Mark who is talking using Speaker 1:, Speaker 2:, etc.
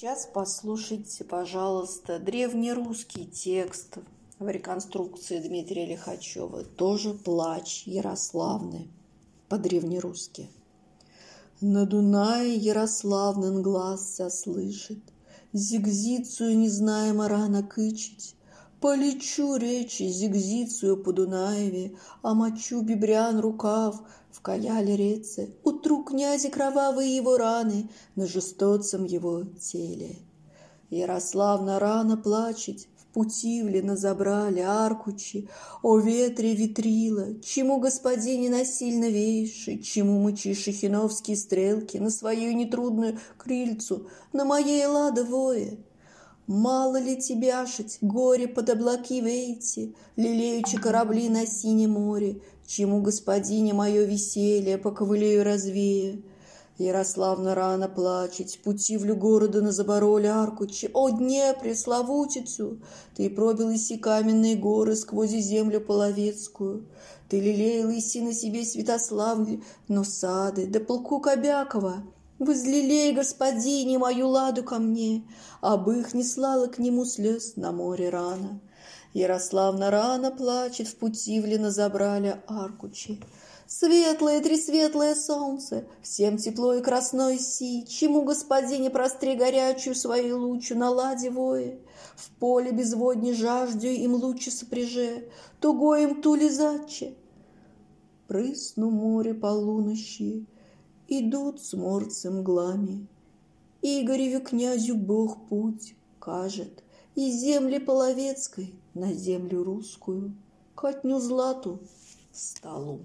Speaker 1: Сейчас послушайте, пожалуйста, древнерусский текст в реконструкции Дмитрия Лихачева. Тоже плач Ярославны по-древнерусски. На Дунае Ярославнын глаз ся слышит, Зигзицию незнаемо рано кычить, Полечу речи зигзицию по Дунаеве, А мочу бибрян рукав в каяле реце, Утру князи кровавые его раны На жестоцем его теле. Ярославна рано плачет, в Путивлено забрали Аркучи, о ветре ветрила, Чему господине насильно вейши, Чему мычи шахиновские стрелки На свою нетрудную крильцу, На моей ладовое. Мало ли тебяшить, горе под облаки вейти, Лелеючи корабли на синем море, Чему господине мое веселье Поковылею развея. Ярославна рано плачет, Путивлю города на забороле Аркучи. О, Днепре, славутицу! Ты пробил иси каменные горы Сквозь землю половецкую. Ты лелеял иси на себе Святославль, Но сады, да полку Кобякова — Возлелей, господине, мою ладу ко мне, Об их не слала к нему слез на море рано. Ярославна рано плачет, в Путивлено забрали Аркучи. Светлое, тресветлое солнце, всем тепло и красной си, Чему господине простри горячую свою лучу на ладе вое, В поле безводней жаждю им лучше сопряже, Тугой им тули заче. Прысну море полунощи, Идут с морцем мглами. Игореву князю Бог путь кажет Из земли половецкой на землю русскую, Катню злату столу.